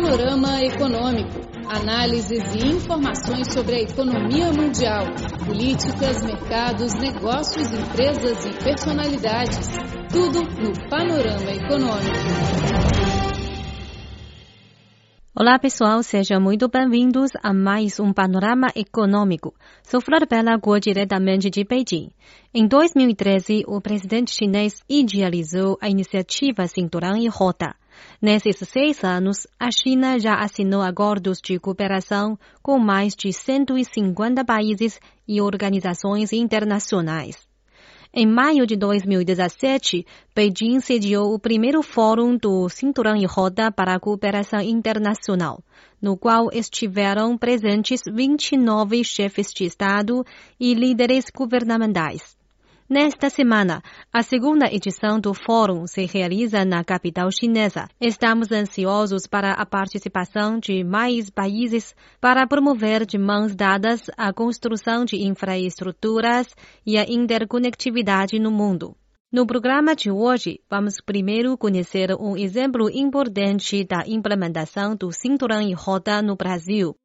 Panorama Econômico. Análises e informações sobre a economia mundial, políticas, mercados, negócios, empresas e personalidades. Tudo no Panorama Econômico. Olá pessoal, sejam muito bem-vindos a mais um Panorama Econômico. Sou Flor Bela Guo, diretamente de Beijing. Em 2013, o presidente chinês idealizou a iniciativa Cinturão e Rota. Nesses seis anos, a China já assinou acordos de cooperação com mais de 150 países e organizações internacionais. Em maio de 2017, Beijing sediou o primeiro fórum do Cinturão e Roda para a Cooperação Internacional, no qual estiveram presentes 29 chefes de Estado e líderes governamentais. Nesta semana, a segunda edição do fórum se realiza na capital chinesa. Estamos ansiosos para a participação de mais países para promover de mãos dadas a construção de infraestruturas e a interconectividade no mundo. No programa de hoje, vamos primeiro conhecer um exemplo importante da implementação do cinturão e roda no Brasil.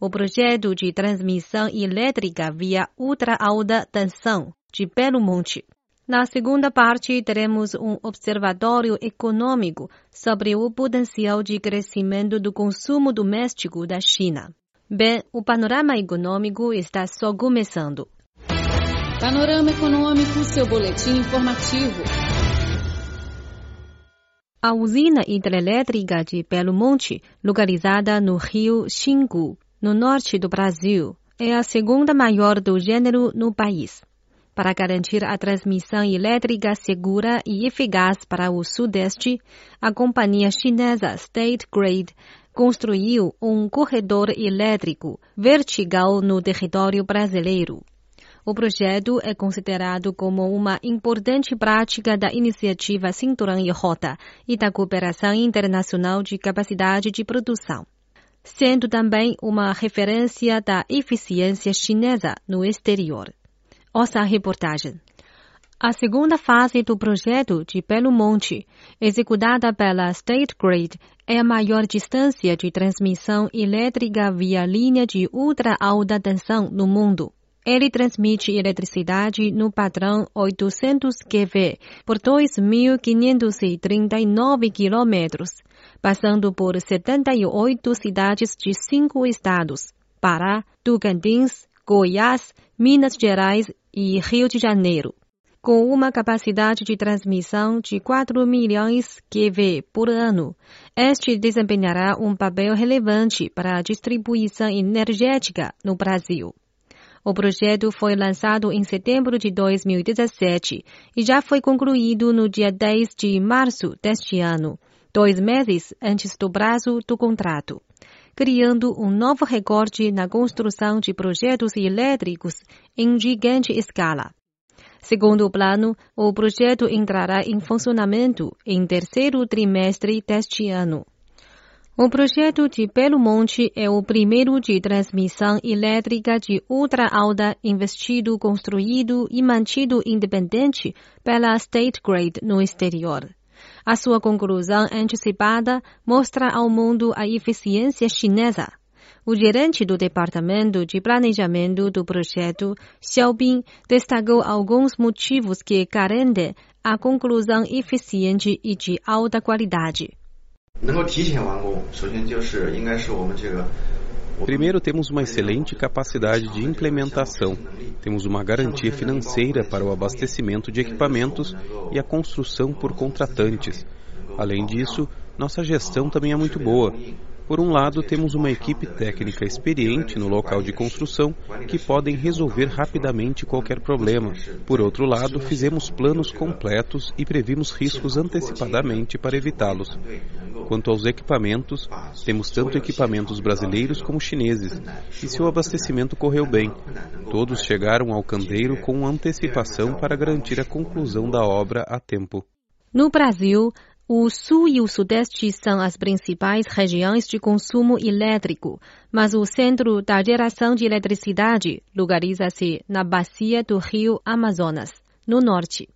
O projeto de transmissão elétrica via ultra-alta tensão de Belo Monte. Na segunda parte, teremos um observatório econômico sobre o potencial de crescimento do consumo doméstico da China. Bem, o panorama econômico está só começando. Panorama Econômico, seu boletim informativo. A usina hidrelétrica de Belo Monte, localizada no rio Xingu, no norte do Brasil, é a segunda maior do gênero no país para garantir a transmissão elétrica segura e eficaz para o Sudeste, a companhia chinesa State Grid construiu um corredor elétrico vertical no território brasileiro. O projeto é considerado como uma importante prática da iniciativa Cinturão e Rota e da cooperação internacional de capacidade de produção, sendo também uma referência da eficiência chinesa no exterior. Ouça a reportagem. A segunda fase do projeto de Belo Monte, executada pela State Grid, é a maior distância de transmissão elétrica via linha de ultra alta tensão no mundo. Ele transmite eletricidade no padrão 800 kV por 2.539 quilômetros, passando por 78 cidades de cinco estados: Pará, Tocantins, Goiás, Minas Gerais e Rio de Janeiro. Com uma capacidade de transmissão de 4 milhões kV por ano, este desempenhará um papel relevante para a distribuição energética no Brasil. O projeto foi lançado em setembro de 2017 e já foi concluído no dia 10 de março deste ano, dois meses antes do prazo do contrato criando um novo recorde na construção de projetos elétricos em gigante escala. Segundo o plano, o projeto entrará em funcionamento em terceiro trimestre deste ano. O projeto de Belo Monte é o primeiro de transmissão elétrica de ultra alta investido, construído e mantido independente pela State Grid no exterior. A sua conclusão antecipada mostra ao mundo a eficiência chinesa. O gerente do Departamento de Planejamento do projeto, Xiaobin, destacou alguns motivos que garantem a conclusão eficiente e de alta qualidade. 能够提前完工，首先就是应该是我们这个 Primeiro, temos uma excelente capacidade de implementação. Temos uma garantia financeira para o abastecimento de equipamentos e a construção por contratantes. Além disso, nossa gestão também é muito boa. Por um lado, temos uma equipe técnica experiente no local de construção que podem resolver rapidamente qualquer problema. Por outro lado, fizemos planos completos e previmos riscos antecipadamente para evitá-los. Quanto aos equipamentos, temos tanto equipamentos brasileiros como chineses, e seu abastecimento correu bem. Todos chegaram ao candeeiro com antecipação para garantir a conclusão da obra a tempo. No Brasil, o sul e o sudeste são as principais regiões de consumo elétrico, mas o centro da geração de eletricidade localiza-se na bacia do rio Amazonas, no norte.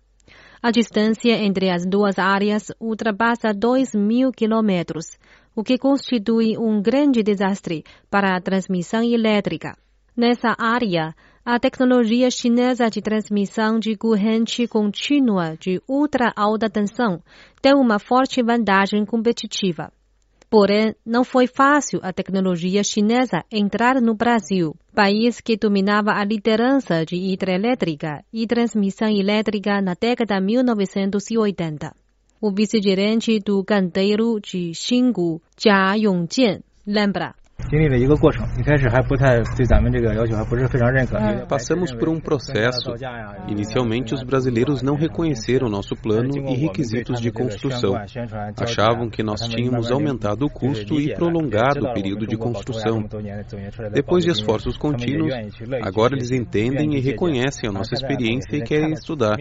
A distância entre as duas áreas ultrapassa 2 mil quilômetros, o que constitui um grande desastre para a transmissão elétrica. Nessa área, a tecnologia chinesa de transmissão de corrente contínua de ultra alta tensão tem uma forte vantagem competitiva. Porém, não foi fácil a tecnologia chinesa entrar no Brasil, país que dominava a liderança de hidrelétrica e transmissão elétrica na década de 1980. O vice-gerente do canteiro de Xingu, Jia Yongjian, lembra. Passamos por um processo. Inicialmente, os brasileiros não reconheceram nosso plano e requisitos de construção. Achavam que nós tínhamos aumentado o custo e prolongado o período de construção. Depois de esforços contínuos, agora eles entendem e reconhecem a nossa experiência e querem estudar.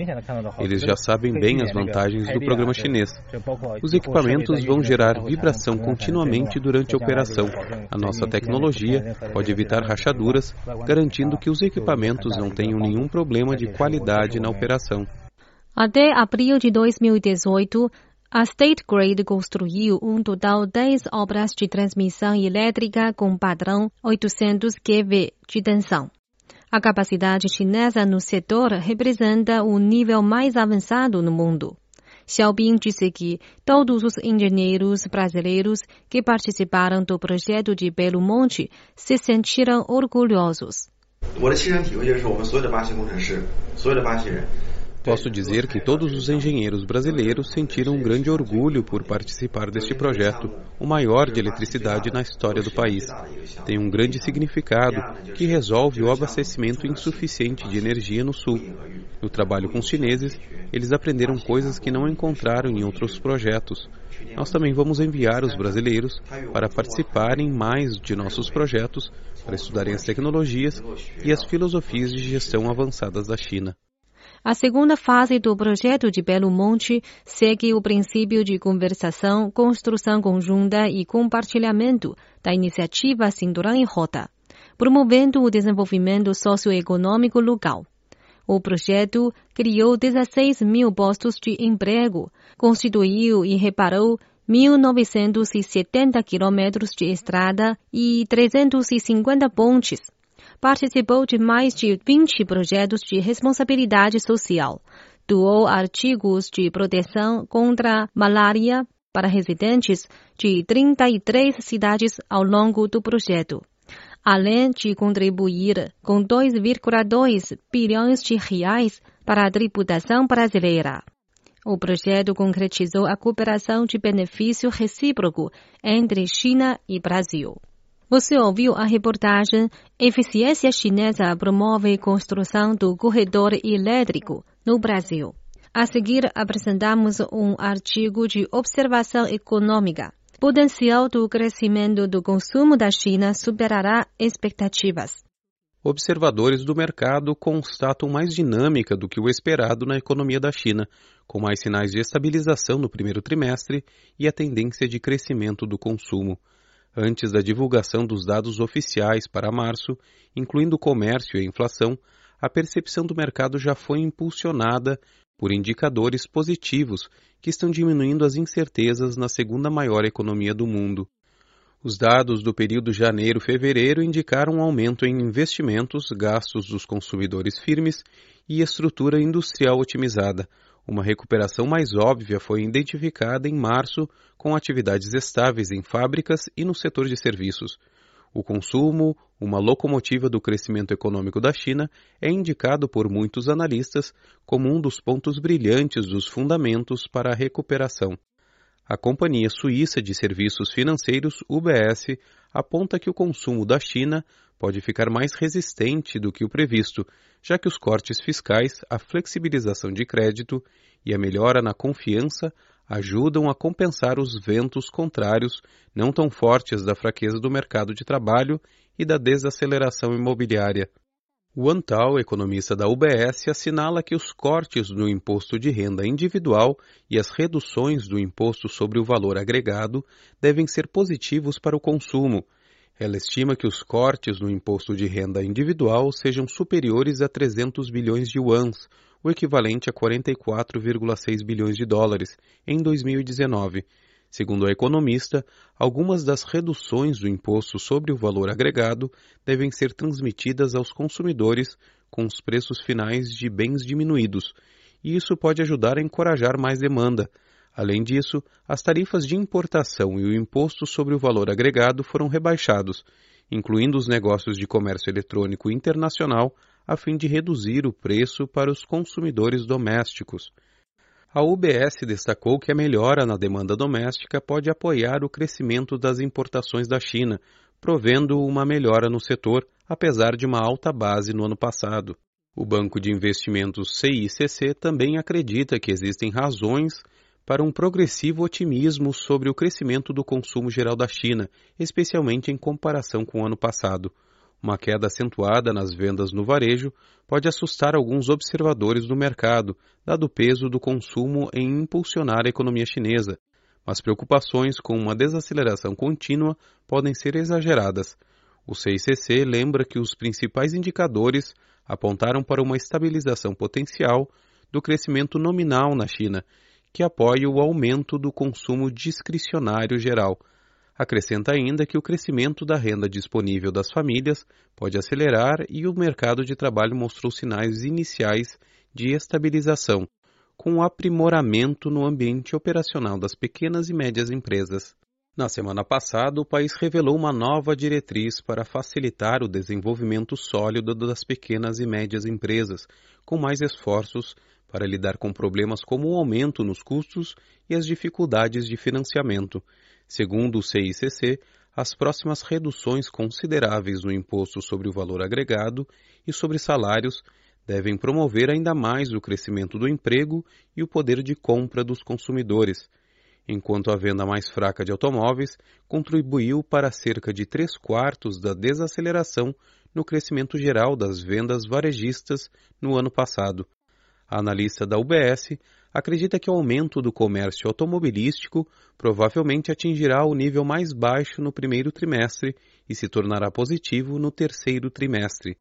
Eles já sabem bem as vantagens do programa chinês. Os equipamentos vão gerar vibração continuamente durante a operação. A nossa tecnologia pode evitar rachaduras, garantindo que os equipamentos não tenham nenhum problema de qualidade na operação. Até abril de 2018, a State Grid construiu um total de 10 obras de transmissão elétrica com padrão 800 kV de tensão. A capacidade chinesa no setor representa o nível mais avançado no mundo. Xiaobin disse que todos os engenheiros brasileiros que participaram do projeto de Belo Monte se sentiram orgulhosos. Posso dizer que todos os engenheiros brasileiros sentiram um grande orgulho por participar deste projeto, o maior de eletricidade na história do país. Tem um grande significado que resolve o abastecimento insuficiente de energia no sul. No trabalho com os chineses, eles aprenderam coisas que não encontraram em outros projetos. Nós também vamos enviar os brasileiros para participarem mais de nossos projetos, para estudarem as tecnologias e as filosofias de gestão avançadas da China. A segunda fase do projeto de Belo Monte segue o princípio de conversação, construção conjunta e compartilhamento da iniciativa Cinturão e Rota, promovendo o desenvolvimento socioeconômico local. O projeto criou 16 mil postos de emprego, constituiu e reparou 1.970 quilômetros de estrada e 350 pontes participou de mais de 20 projetos de responsabilidade social, doou artigos de proteção contra malária para residentes de 33 cidades ao longo do projeto, além de contribuir com 2,2 bilhões de reais para a tributação brasileira. O projeto concretizou a cooperação de benefício recíproco entre China e Brasil. Você ouviu a reportagem Eficiência Chinesa promove construção do corredor elétrico no Brasil. A seguir, apresentamos um artigo de observação econômica. Potencial do crescimento do consumo da China superará expectativas. Observadores do mercado constatam mais dinâmica do que o esperado na economia da China, com mais sinais de estabilização no primeiro trimestre e a tendência de crescimento do consumo antes da divulgação dos dados oficiais para março, incluindo comércio e inflação, a percepção do mercado já foi impulsionada por indicadores positivos que estão diminuindo as incertezas na segunda maior economia do mundo. Os dados do período janeiro-fevereiro indicaram um aumento em investimentos, gastos dos consumidores firmes e estrutura industrial otimizada, uma recuperação mais óbvia foi identificada em março com atividades estáveis em fábricas e no setor de serviços. O consumo, uma locomotiva do crescimento econômico da China, é indicado por muitos analistas como um dos pontos brilhantes dos fundamentos para a recuperação. A companhia suíça de serviços financeiros UBS aponta que o consumo da China pode ficar mais resistente do que o previsto, já que os cortes fiscais, a flexibilização de crédito e a melhora na confiança ajudam a compensar os ventos contrários não tão fortes da fraqueza do mercado de trabalho e da desaceleração imobiliária. O Antal, economista da UBS, assinala que os cortes no imposto de renda individual e as reduções do imposto sobre o valor agregado devem ser positivos para o consumo Ela estima que os cortes no imposto de renda individual sejam superiores a 300 bilhões de yuans, o equivalente a 44,6 bilhões de dólares, em 2019. Segundo a economista, algumas das reduções do imposto sobre o valor agregado devem ser transmitidas aos consumidores com os preços finais de bens diminuídos, e isso pode ajudar a encorajar mais demanda, Além disso, as tarifas de importação e o imposto sobre o valor agregado foram rebaixados, incluindo os negócios de comércio eletrônico internacional, a fim de reduzir o preço para os consumidores domésticos. A UBS destacou que a melhora na demanda doméstica pode apoiar o crescimento das importações da China, provendo uma melhora no setor, apesar de uma alta base no ano passado. O Banco de Investimentos CICC também acredita que existem razões para um progressivo otimismo sobre o crescimento do consumo geral da China, especialmente em comparação com o ano passado. Uma queda acentuada nas vendas no varejo pode assustar alguns observadores do mercado, dado o peso do consumo em impulsionar a economia chinesa, mas preocupações com uma desaceleração contínua podem ser exageradas. O CICC lembra que os principais indicadores apontaram para uma estabilização potencial do crescimento nominal na China que apoia o aumento do consumo discricionário geral. Acrescenta ainda que o crescimento da renda disponível das famílias pode acelerar e o mercado de trabalho mostrou sinais iniciais de estabilização, com um aprimoramento no ambiente operacional das pequenas e médias empresas. Na semana passada, o país revelou uma nova diretriz para facilitar o desenvolvimento sólido das pequenas e médias empresas, com mais esforços para lidar com problemas como o aumento nos custos e as dificuldades de financiamento. Segundo o CICC, as próximas reduções consideráveis no imposto sobre o valor agregado e sobre salários devem promover ainda mais o crescimento do emprego e o poder de compra dos consumidores, enquanto a venda mais fraca de automóveis contribuiu para cerca de três quartos da desaceleração no crescimento geral das vendas varejistas no ano passado, a analista da UBS acredita que o aumento do comércio automobilístico provavelmente atingirá o nível mais baixo no primeiro trimestre e se tornará positivo no terceiro trimestre.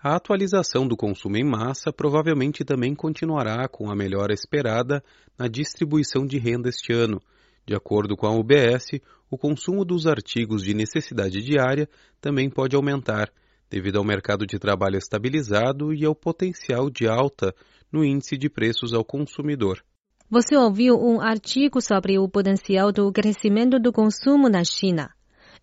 A atualização do consumo em massa provavelmente também continuará com a melhora esperada na distribuição de renda este ano. De acordo com a UBS, o consumo dos artigos de necessidade diária também pode aumentar, devido ao mercado de trabalho estabilizado e ao potencial de alta no índice de preços ao consumidor. Você ouviu um artigo sobre o potencial do crescimento do consumo na China.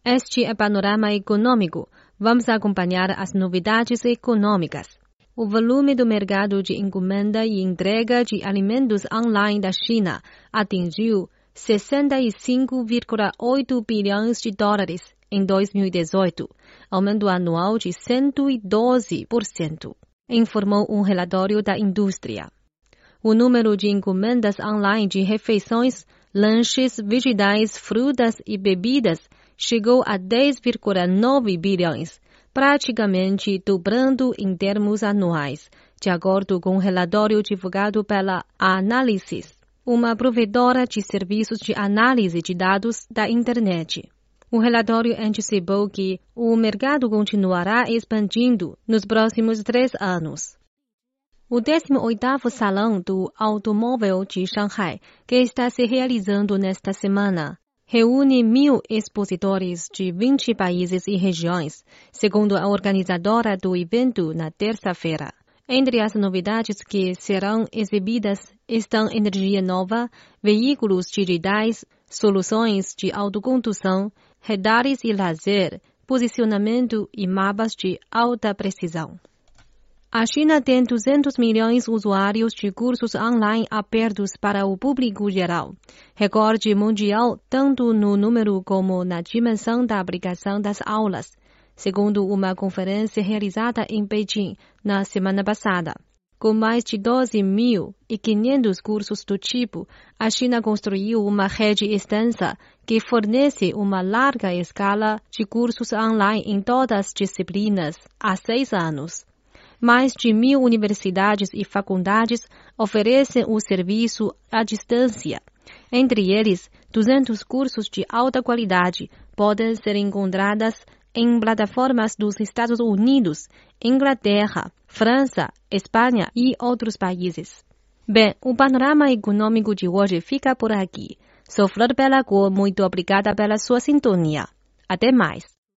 Este é Panorama Econômico. Vamos acompanhar as novidades econômicas. O volume do mercado de encomenda e entrega de alimentos online da China atingiu 65,8 bilhões de dólares em 2018, aumento anual de 112% informou um relatório da indústria. O número de encomendas online de refeições, lanches, vegetais, frutas e bebidas chegou a 10,9 bilhões, praticamente dobrando em termos anuais, de acordo com um relatório divulgado pela Analysis, uma provedora de serviços de análise de dados da internet. O relatório antecipou que o mercado continuará expandindo nos próximos três anos. O 18º Salão do Automóvel de Shanghai, que está se realizando nesta semana, reúne mil expositores de 20 países e regiões, segundo a organizadora do evento na terça-feira. Entre as novidades que serão exibidas estão energia nova, veículos digitais, soluções de autocondução, radares e laser, posicionamento e mapas de alta precisão. A China tem 200 milhões de usuários de cursos online abertos para o público geral, recorde mundial tanto no número como na dimensão da aplicação das aulas, segundo uma conferência realizada em Beijing na semana passada. Com mais de 12.500 cursos do tipo, a China construiu uma rede extensa que fornece uma larga escala de cursos online em todas as disciplinas há seis anos. Mais de mil universidades e faculdades oferecem o serviço à distância. Entre eles, 200 cursos de alta qualidade podem ser encontrados em plataformas dos Estados Unidos, Inglaterra, França, Espanha e outros países. Bem, o panorama econômico de hoje fica por aqui. Sou Flor Belagor, muito obrigada pela sua sintonia. Até mais.